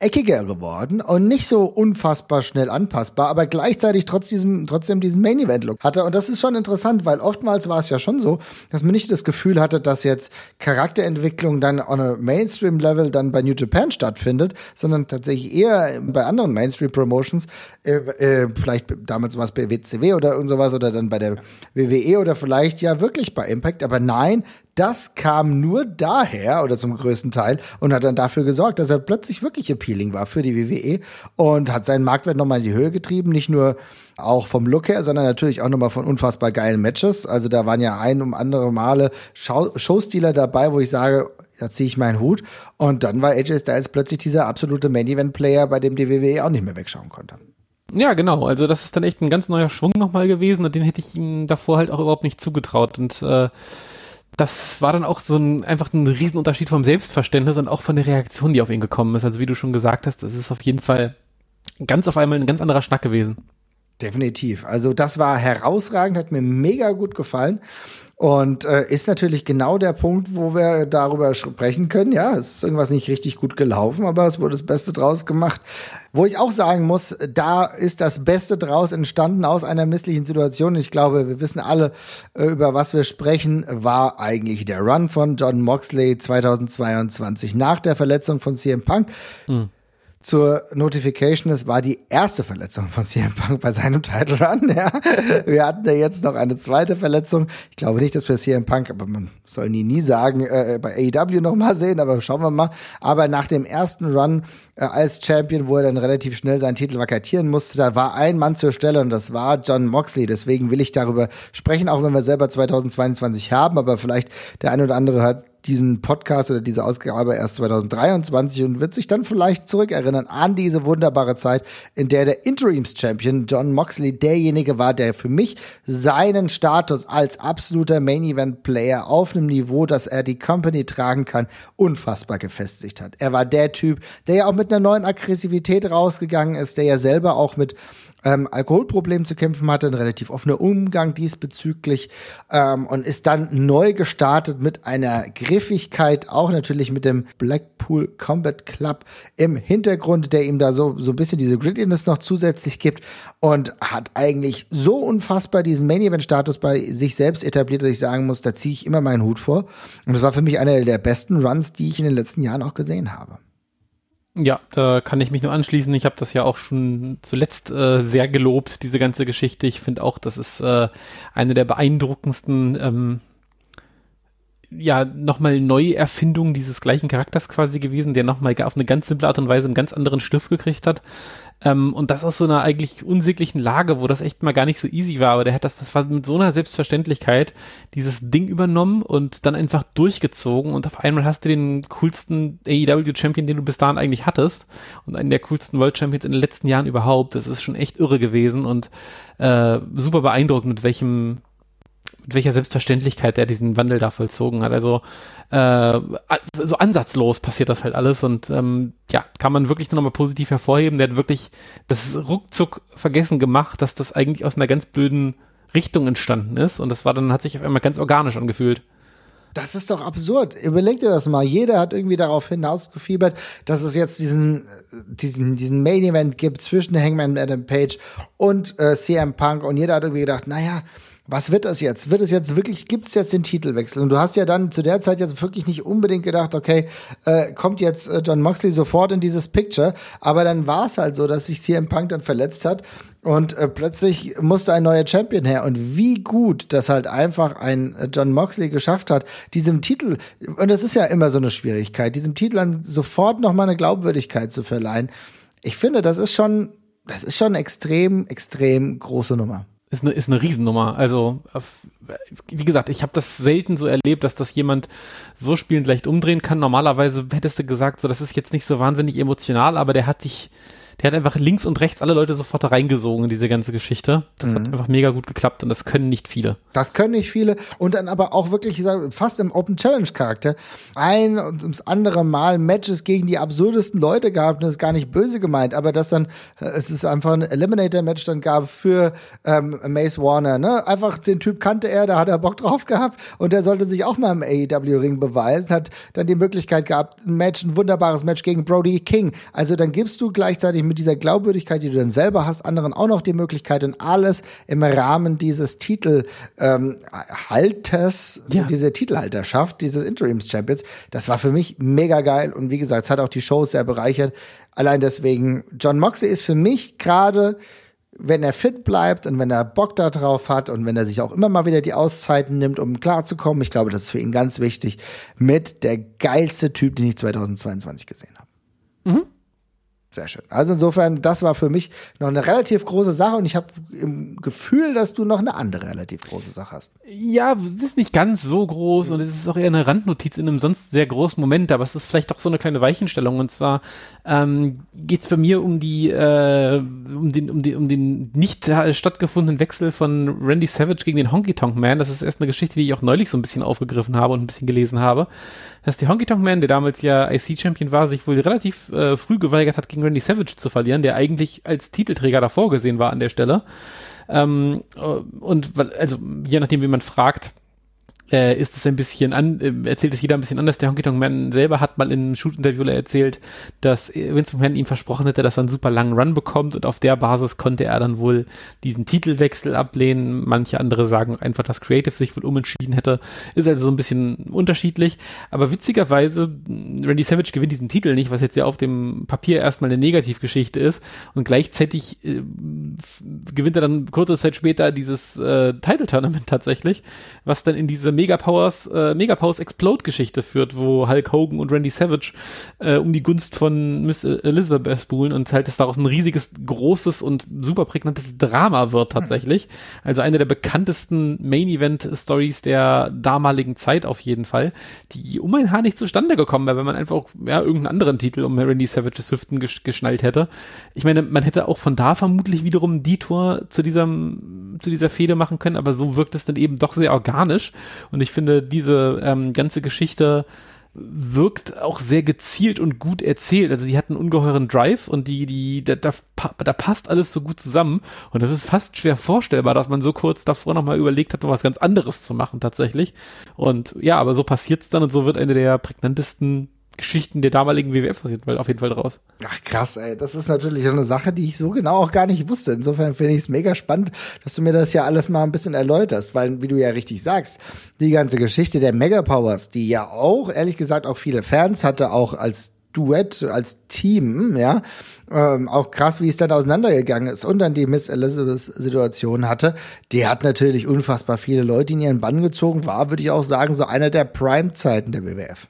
eckiger geworden und nicht so unfassbar schnell anpassbar, aber gleichzeitig trotz diesem, trotzdem diesen Main Event Look hatte. Und das ist schon interessant, weil oftmals war es ja schon so, dass man nicht das Gefühl hatte, dass jetzt Charakterentwicklung dann on a Mainstream Level dann bei New Japan stattfindet, sondern tatsächlich eher bei anderen Mainstream Promotions, äh, äh, vielleicht damals war es bei WCW oder und sowas oder dann bei der WWE oder vielleicht ja wirklich bei Impact, aber nein, das kam nur daher oder zum größten Teil und hat dann dafür gesorgt, dass er plötzlich wirklich appealing war für die WWE und hat seinen Marktwert nochmal in die Höhe getrieben. Nicht nur auch vom Look her, sondern natürlich auch nochmal von unfassbar geilen Matches. Also da waren ja ein um andere Male Showstealer dabei, wo ich sage, da ziehe ich meinen Hut. Und dann war AJ Styles plötzlich dieser absolute Main-Event-Player, bei dem die WWE auch nicht mehr wegschauen konnte. Ja, genau. Also das ist dann echt ein ganz neuer Schwung nochmal gewesen und den hätte ich ihm davor halt auch überhaupt nicht zugetraut. Und äh, das war dann auch so ein einfach ein Riesenunterschied vom Selbstverständnis und auch von der Reaktion, die auf ihn gekommen ist. Also wie du schon gesagt hast, das ist auf jeden Fall ganz auf einmal ein ganz anderer Schnack gewesen. Definitiv. Also das war herausragend, hat mir mega gut gefallen. Und äh, ist natürlich genau der Punkt, wo wir darüber sprechen können. Ja, es ist irgendwas nicht richtig gut gelaufen, aber es wurde das Beste draus gemacht. Wo ich auch sagen muss, da ist das Beste draus entstanden aus einer misslichen Situation. Ich glaube, wir wissen alle, äh, über was wir sprechen, war eigentlich der Run von John Moxley 2022 nach der Verletzung von CM Punk. Mhm zur Notification, es war die erste Verletzung von CM Punk bei seinem Title Run. Ja. Wir hatten ja jetzt noch eine zweite Verletzung. Ich glaube nicht, dass wir CM Punk, aber man soll nie, nie sagen, äh, bei AEW noch mal sehen, aber schauen wir mal. Aber nach dem ersten Run äh, als Champion, wo er dann relativ schnell seinen Titel vakatieren musste, da war ein Mann zur Stelle und das war John Moxley. Deswegen will ich darüber sprechen, auch wenn wir selber 2022 haben, aber vielleicht der ein oder andere hat diesen Podcast oder diese Ausgabe erst 2023 und wird sich dann vielleicht zurückerinnern an diese wunderbare Zeit, in der der Interims-Champion John Moxley derjenige war, der für mich seinen Status als absoluter Main-Event-Player auf einem Niveau, dass er die Company tragen kann, unfassbar gefestigt hat. Er war der Typ, der ja auch mit einer neuen Aggressivität rausgegangen ist, der ja selber auch mit ähm, Alkoholproblem zu kämpfen hatte, ein relativ offener Umgang diesbezüglich ähm, und ist dann neu gestartet mit einer Griffigkeit, auch natürlich mit dem Blackpool Combat Club im Hintergrund, der ihm da so, so ein bisschen diese Grittiness noch zusätzlich gibt und hat eigentlich so unfassbar diesen Main Event Status bei sich selbst etabliert, dass ich sagen muss, da ziehe ich immer meinen Hut vor. Und das war für mich einer der besten Runs, die ich in den letzten Jahren auch gesehen habe. Ja, da kann ich mich nur anschließen. Ich habe das ja auch schon zuletzt äh, sehr gelobt, diese ganze Geschichte. Ich finde auch, das ist äh, eine der beeindruckendsten ähm, ja, nochmal Neuerfindung dieses gleichen Charakters quasi gewesen, der nochmal auf eine ganz simple Art und Weise einen ganz anderen Stift gekriegt hat. Ähm, und das aus so einer eigentlich unsäglichen Lage, wo das echt mal gar nicht so easy war, aber der hat das, das war mit so einer Selbstverständlichkeit dieses Ding übernommen und dann einfach durchgezogen und auf einmal hast du den coolsten AEW Champion, den du bis dahin eigentlich hattest und einen der coolsten World Champions in den letzten Jahren überhaupt. Das ist schon echt irre gewesen und äh, super beeindruckend, mit welchem mit welcher Selbstverständlichkeit er diesen Wandel da vollzogen hat. Also äh, so ansatzlos passiert das halt alles und ähm, ja, kann man wirklich nur nochmal positiv hervorheben. Der hat wirklich das ruckzuck vergessen gemacht, dass das eigentlich aus einer ganz blöden Richtung entstanden ist und das war dann, hat sich auf einmal ganz organisch angefühlt. Das ist doch absurd. Überleg dir das mal. Jeder hat irgendwie darauf hinausgefiebert, dass es jetzt diesen, diesen, diesen Main Event gibt zwischen Hangman Adam Page und äh, CM Punk und jeder hat irgendwie gedacht, naja, was wird das jetzt? Wird es jetzt wirklich, gibt es jetzt den Titelwechsel? Und du hast ja dann zu der Zeit jetzt wirklich nicht unbedingt gedacht, okay, äh, kommt jetzt äh, John Moxley sofort in dieses Picture, aber dann war es halt so, dass sich CM Punk dann verletzt hat und äh, plötzlich musste ein neuer Champion her. Und wie gut das halt einfach ein äh, John Moxley geschafft hat, diesem Titel, und das ist ja immer so eine Schwierigkeit, diesem Titel dann sofort nochmal eine Glaubwürdigkeit zu verleihen. Ich finde, das ist schon, das ist schon extrem, extrem große Nummer ist eine, ist eine Riesennummer. Also, wie gesagt, ich habe das selten so erlebt, dass das jemand so spielend leicht umdrehen kann. Normalerweise hättest du gesagt, so, das ist jetzt nicht so wahnsinnig emotional, aber der hat sich der hat einfach links und rechts alle Leute sofort da reingesogen in diese ganze Geschichte. Das mhm. hat einfach mega gut geklappt und das können nicht viele. Das können nicht viele und dann aber auch wirklich fast im Open Challenge Charakter ein und ums andere Mal Matches gegen die absurdesten Leute gehabt und das ist gar nicht böse gemeint, aber dass dann äh, es ist einfach ein Eliminator Match dann gab für ähm, Mace Warner, ne? Einfach den Typ kannte er, da hat er Bock drauf gehabt und der sollte sich auch mal im AEW Ring beweisen, hat dann die Möglichkeit gehabt, ein Match, ein wunderbares Match gegen Brody King. Also dann gibst du gleichzeitig mit dieser Glaubwürdigkeit, die du dann selber hast, anderen auch noch die Möglichkeit und alles im Rahmen dieses Titelhalters, ähm, ja. diese Titelhalterschaft, dieses Interims Champions, das war für mich mega geil und wie gesagt, es hat auch die Shows sehr bereichert. Allein deswegen, John Moxley ist für mich gerade wenn er fit bleibt und wenn er Bock darauf hat und wenn er sich auch immer mal wieder die Auszeiten nimmt, um klarzukommen, ich glaube, das ist für ihn ganz wichtig, mit der geilste Typ, den ich 2022 gesehen habe. Mhm. Sehr schön. Also insofern, das war für mich noch eine relativ große Sache und ich habe im Gefühl, dass du noch eine andere relativ große Sache hast. Ja, das ist nicht ganz so groß und es ist auch eher eine Randnotiz in einem sonst sehr großen Moment, aber es ist vielleicht doch so eine kleine Weichenstellung und zwar ähm, geht es bei mir um die äh, um den um den um den nicht stattgefundenen Wechsel von Randy Savage gegen den Honky Tonk Man. Das ist erst eine Geschichte, die ich auch neulich so ein bisschen aufgegriffen habe und ein bisschen gelesen habe, dass der Honky Tonk Man, der damals ja IC Champion war, sich wohl relativ äh, früh geweigert hat, gegen Randy Savage zu verlieren, der eigentlich als Titelträger davor gesehen war an der Stelle. Ähm, äh, und also je nachdem, wie man fragt, äh, ist es ein bisschen an, äh, erzählt es jeder ein bisschen anders. Der Honky Tonk Man selber hat mal in einem Shoot-Interview erzählt, dass Vince McMahon ihm versprochen hätte, dass er einen super langen Run bekommt und auf der Basis konnte er dann wohl diesen Titelwechsel ablehnen. Manche andere sagen einfach, dass Creative sich wohl umentschieden hätte. Ist also so ein bisschen unterschiedlich. Aber witzigerweise, Randy Savage gewinnt diesen Titel nicht, was jetzt ja auf dem Papier erstmal eine Negativgeschichte ist. Und gleichzeitig äh, gewinnt er dann kurze Zeit später dieses äh, Title Tournament tatsächlich, was dann in diese Megapowers, äh, Megapowers Explode Geschichte führt, wo Hulk Hogan und Randy Savage äh, um die Gunst von Miss Elizabeth buhlen und halt, dass daraus ein riesiges, großes und super prägnantes Drama wird tatsächlich. Also eine der bekanntesten Main Event Stories der damaligen Zeit auf jeden Fall, die um ein Haar nicht zustande gekommen wäre, wenn man einfach ja, irgendeinen anderen Titel um Randy Savages Hüften gesch geschnallt hätte. Ich meine, man hätte auch von da vermutlich wiederum die Tour zu diesem, zu dieser Fehde machen können, aber so wirkt es dann eben doch sehr organisch und ich finde, diese ähm, ganze Geschichte wirkt auch sehr gezielt und gut erzählt. Also die hat einen ungeheuren Drive und die, die, da, da, da passt alles so gut zusammen. Und das ist fast schwer vorstellbar, dass man so kurz davor nochmal überlegt hat, noch was ganz anderes zu machen tatsächlich. Und ja, aber so passiert's dann und so wird eine der prägnantesten Geschichten der damaligen WWF auf jeden Fall draus. Ach krass, ey, das ist natürlich eine Sache, die ich so genau auch gar nicht wusste. Insofern finde ich es mega spannend, dass du mir das ja alles mal ein bisschen erläuterst, weil, wie du ja richtig sagst, die ganze Geschichte der Mega Powers, die ja auch, ehrlich gesagt, auch viele Fans hatte, auch als Duett, als Team, ja, ähm, auch krass, wie es dann auseinandergegangen ist und dann die Miss Elizabeth-Situation hatte, die hat natürlich unfassbar viele Leute in ihren Bann gezogen, war, würde ich auch sagen, so einer der Prime-Zeiten der WWF.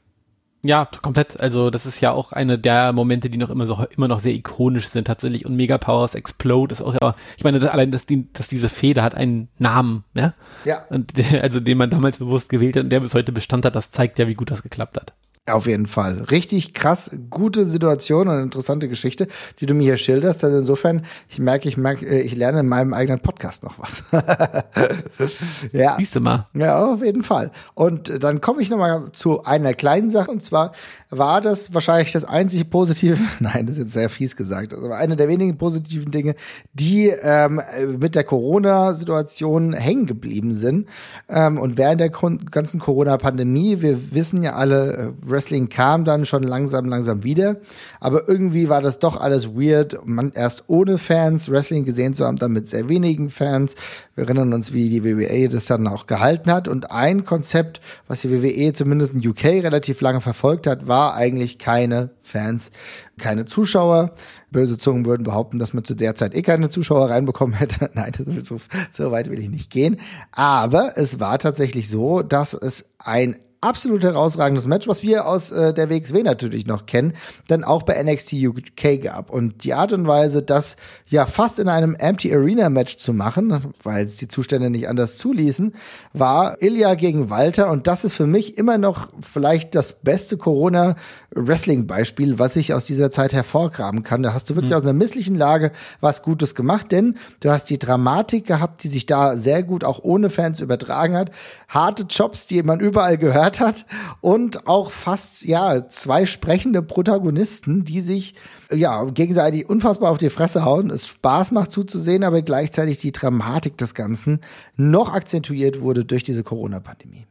Ja, komplett. Also das ist ja auch eine der Momente, die noch immer so immer noch sehr ikonisch sind tatsächlich. Und Mega Powers Explode ist auch ja, ich meine, allein, dass, die, dass diese Feder hat einen Namen, ne? Ja. Und der, also den man damals bewusst gewählt hat und der bis heute Bestand hat, das zeigt ja, wie gut das geklappt hat. Auf jeden Fall. Richtig krass, gute Situation und interessante Geschichte, die du mir hier schilderst. Also insofern, ich merke, ich merke, äh, ich lerne in meinem eigenen Podcast noch was. ja. Siehst du mal. Ja, auf jeden Fall. Und dann komme ich nochmal zu einer kleinen Sache. Und zwar war das wahrscheinlich das einzige positive, nein, das ist jetzt sehr fies gesagt, aber eine der wenigen positiven Dinge, die ähm, mit der Corona-Situation hängen geblieben sind. Ähm, und während der ganzen Corona-Pandemie, wir wissen ja alle, äh, Wrestling kam dann schon langsam, langsam wieder. Aber irgendwie war das doch alles weird. Man erst ohne Fans Wrestling gesehen zu haben, dann mit sehr wenigen Fans. Wir erinnern uns, wie die WWE das dann auch gehalten hat. Und ein Konzept, was die WWE zumindest in UK relativ lange verfolgt hat, war eigentlich keine Fans, keine Zuschauer. Böse Zungen würden behaupten, dass man zu der Zeit eh keine Zuschauer reinbekommen hätte. Nein, so, so weit will ich nicht gehen. Aber es war tatsächlich so, dass es ein absolut herausragendes Match, was wir aus äh, der WXW natürlich noch kennen, dann auch bei NXT UK gab. Und die Art und Weise, das ja fast in einem Empty Arena Match zu machen, weil es die Zustände nicht anders zuließen, war Ilya gegen Walter. Und das ist für mich immer noch vielleicht das beste Corona Wrestling Beispiel, was ich aus dieser Zeit hervorgraben kann. Da hast du wirklich mhm. aus einer misslichen Lage was Gutes gemacht, denn du hast die Dramatik gehabt, die sich da sehr gut auch ohne Fans übertragen hat. Harte Jobs, die man überall gehört hat und auch fast, ja, zwei sprechende Protagonisten, die sich ja, gegenseitig unfassbar auf die Fresse hauen, es Spaß macht zuzusehen, aber gleichzeitig die Dramatik des Ganzen noch akzentuiert wurde durch diese Corona-Pandemie.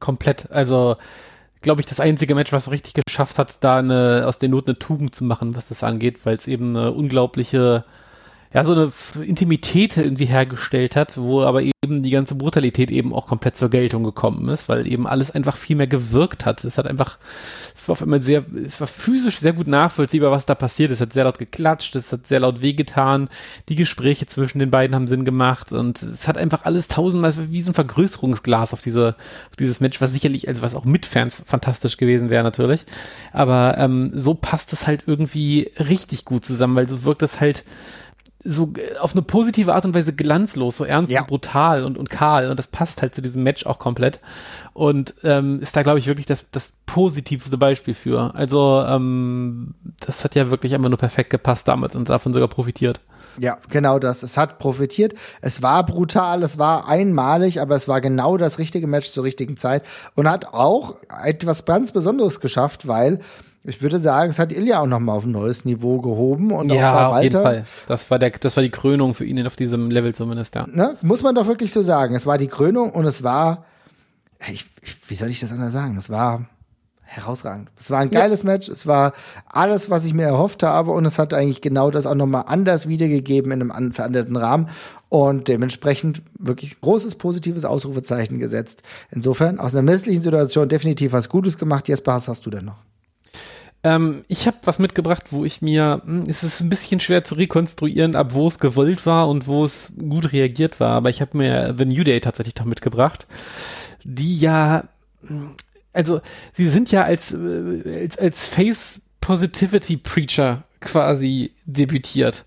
Komplett. Also, glaube ich, das einzige Match, was richtig geschafft hat, da eine, aus der Not eine Tugend zu machen, was das angeht, weil es eben eine unglaubliche ja, so eine Intimität irgendwie hergestellt hat, wo aber eben die ganze Brutalität eben auch komplett zur Geltung gekommen ist, weil eben alles einfach viel mehr gewirkt hat. Es hat einfach, es war auf einmal sehr, es war physisch sehr gut nachvollziehbar, was da passiert. Es hat sehr laut geklatscht, es hat sehr laut wehgetan, die Gespräche zwischen den beiden haben Sinn gemacht und es hat einfach alles tausendmal wie so ein Vergrößerungsglas auf diese, auf dieses Match, was sicherlich, also was auch mit Fans fantastisch gewesen wäre natürlich. Aber ähm, so passt es halt irgendwie richtig gut zusammen, weil so wirkt es halt, so äh, auf eine positive Art und Weise glanzlos, so ernst ja. und brutal und, und kahl. Und das passt halt zu diesem Match auch komplett. Und ähm, ist da, glaube ich, wirklich das, das positivste Beispiel für. Also, ähm, das hat ja wirklich einfach nur perfekt gepasst damals und davon sogar profitiert. Ja, genau das. Es hat profitiert. Es war brutal, es war einmalig, aber es war genau das richtige Match zur richtigen Zeit und hat auch etwas ganz Besonderes geschafft, weil ich würde sagen, es hat Ilja auch noch mal auf ein neues Niveau gehoben und ja, auch auf jeden Fall. Das war der, das war die Krönung für ihn auf diesem Level zumindest, ja. Ne? Muss man doch wirklich so sagen. Es war die Krönung und es war, ich, ich, wie soll ich das anders sagen? Es war herausragend. Es war ein geiles ja. Match. Es war alles, was ich mir erhofft habe und es hat eigentlich genau das auch noch mal anders wiedergegeben in einem veränderten Rahmen und dementsprechend wirklich großes positives Ausrufezeichen gesetzt. Insofern aus einer misslichen Situation definitiv was Gutes gemacht. Jesper, was hast du denn noch? Ähm, ich habe was mitgebracht, wo ich mir, hm, es ist ein bisschen schwer zu rekonstruieren, ab wo es gewollt war und wo es gut reagiert war, aber ich habe mir The New Day tatsächlich noch mitgebracht, die ja, hm, also sie sind ja als, äh, als, als Face Positivity Preacher quasi debütiert.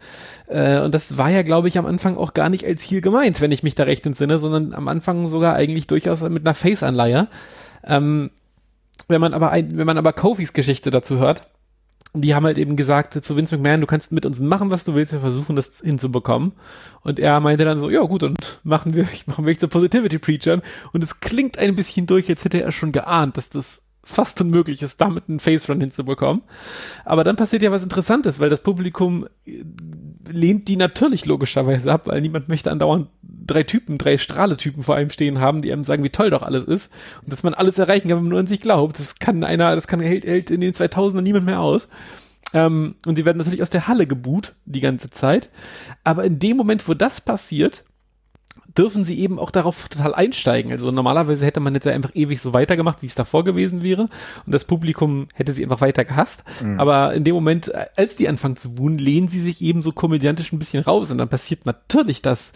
Äh, und das war ja, glaube ich, am Anfang auch gar nicht als Heal gemeint, wenn ich mich da recht entsinne, sondern am Anfang sogar eigentlich durchaus mit einer Face-Anleihe. Ähm, wenn man aber ein, wenn man aber Kofis Geschichte dazu hört, die haben halt eben gesagt zu Vince McMahon, du kannst mit uns machen, was du willst, wir versuchen das hinzubekommen. Und er meinte dann so, ja gut, und machen wir, machen wir zu Positivity Preachern. Und es klingt ein bisschen durch, als hätte er schon geahnt, dass das fast unmöglich ist, damit einen Face Run hinzubekommen. Aber dann passiert ja was Interessantes, weil das Publikum lehnt die natürlich logischerweise ab, weil niemand möchte andauernd drei Typen, drei Strahletypen vor einem stehen haben, die einem sagen, wie toll doch alles ist und dass man alles erreichen kann, wenn man nur an sich glaubt. Das kann einer, das kann hält, hält in den 2000ern niemand mehr aus. Ähm, und die werden natürlich aus der Halle geboot die ganze Zeit. Aber in dem Moment, wo das passiert, dürfen sie eben auch darauf total einsteigen. Also normalerweise hätte man jetzt ja einfach ewig so weitergemacht, wie es davor gewesen wäre. Und das Publikum hätte sie einfach weiter gehasst. Mhm. Aber in dem Moment, als die anfangen zu buhen, lehnen sie sich eben so komödiantisch ein bisschen raus. Und dann passiert natürlich das,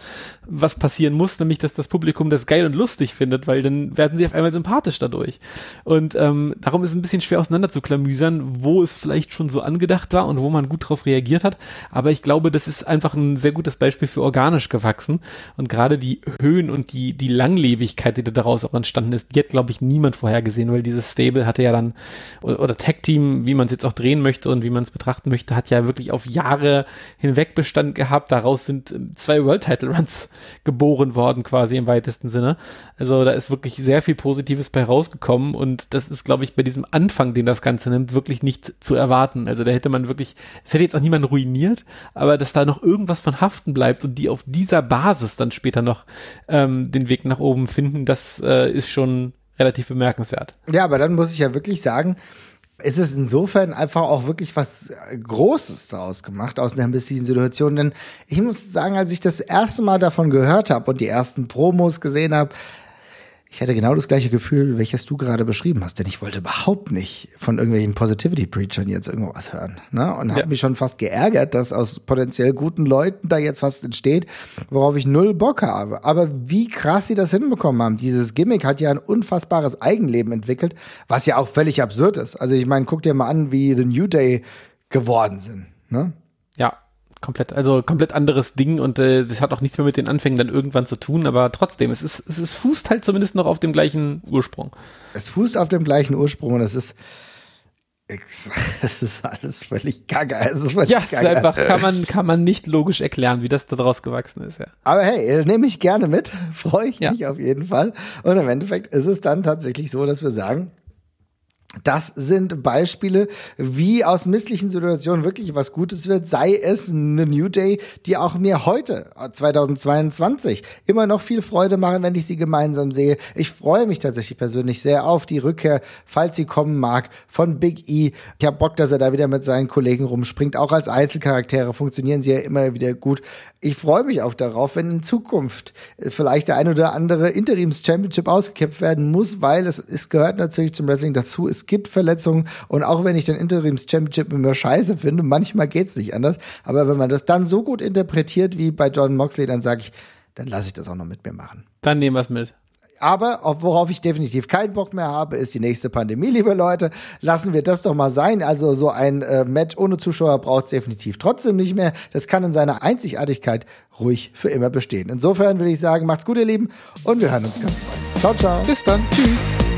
was passieren muss, nämlich, dass das Publikum das geil und lustig findet, weil dann werden sie auf einmal sympathisch dadurch. Und ähm, darum ist es ein bisschen schwer auseinanderzuklamüsern, wo es vielleicht schon so angedacht war und wo man gut drauf reagiert hat. Aber ich glaube, das ist einfach ein sehr gutes Beispiel für organisch gewachsen. Und gerade die die Höhen und die, die Langlebigkeit, die daraus auch entstanden ist, die hat, glaube ich, niemand vorhergesehen, weil dieses Stable hatte ja dann, oder, oder Tag-Team, wie man es jetzt auch drehen möchte und wie man es betrachten möchte, hat ja wirklich auf Jahre hinweg Bestand gehabt. Daraus sind ähm, zwei World-Title-Runs geboren worden, quasi im weitesten Sinne. Also da ist wirklich sehr viel Positives bei rausgekommen und das ist, glaube ich, bei diesem Anfang, den das Ganze nimmt, wirklich nicht zu erwarten. Also da hätte man wirklich, es hätte jetzt auch niemand ruiniert, aber dass da noch irgendwas von haften bleibt und die auf dieser Basis dann später noch ähm, den Weg nach oben finden, das äh, ist schon relativ bemerkenswert. Ja, aber dann muss ich ja wirklich sagen, es ist insofern einfach auch wirklich was Großes daraus gemacht aus einer misslichen Situation. Denn ich muss sagen, als ich das erste Mal davon gehört habe und die ersten Promos gesehen habe, ich hatte genau das gleiche Gefühl, welches du gerade beschrieben hast, denn ich wollte überhaupt nicht von irgendwelchen Positivity Preachern jetzt irgendwas hören, ne? Und habe mich schon fast geärgert, dass aus potenziell guten Leuten da jetzt was entsteht, worauf ich null Bock habe. Aber wie krass sie das hinbekommen haben. Dieses Gimmick hat ja ein unfassbares Eigenleben entwickelt, was ja auch völlig absurd ist. Also ich meine, guck dir mal an, wie The New Day geworden sind, ne? Ja, komplett, also komplett anderes Ding und äh, das hat auch nichts mehr mit den Anfängen dann irgendwann zu tun, aber trotzdem, es ist, es ist fußt halt zumindest noch auf dem gleichen Ursprung. Es fußt auf dem gleichen Ursprung und es ist, es ist alles völlig kacke. Es ist völlig ja, es ist einfach, kann man, kann man nicht logisch erklären, wie das da draus gewachsen ist, ja. Aber hey, nehme ich gerne mit, freue ich ja. mich auf jeden Fall. Und im Endeffekt ist es dann tatsächlich so, dass wir sagen, Das sind Beispiele, wie aus misslichen Situationen wirklich was Gutes wird, sei es eine New Day, die auch mir heute, 2022, immer noch viel Freude machen, wenn ich sie gemeinsam sehe. Ich freue mich tatsächlich persönlich sehr auf die Rückkehr, falls sie kommen mag, von Big E. Ich habe Bock, dass er da wieder mit seinen Kollegen rumspringt. Auch als Einzelcharaktere funktionieren sie ja immer wieder gut. Ich freue mich auch darauf, wenn in Zukunft vielleicht der ein oder andere Interims-Championship ausgekämpft werden muss, weil es, es gehört natürlich zum Wrestling dazu. Es gibt Verletzungen und auch wenn ich den Interims-Championship immer scheiße finde, manchmal geht's nicht anders. Aber wenn man das dann so gut interpretiert wie bei John Moxley, dann sage ich, dann lasse ich das auch noch mit mir machen. Dann nehmen wir es mit. Aber worauf ich definitiv keinen Bock mehr habe, ist die nächste Pandemie, liebe Leute. Lassen wir das doch mal sein. Also so ein äh, Match ohne Zuschauer braucht es definitiv trotzdem nicht mehr. Das kann in seiner Einzigartigkeit ruhig für immer bestehen. Insofern würde ich sagen, macht's gut, ihr Lieben, und wir hören uns ganz bald. Ciao, ciao. Bis dann. Tschüss.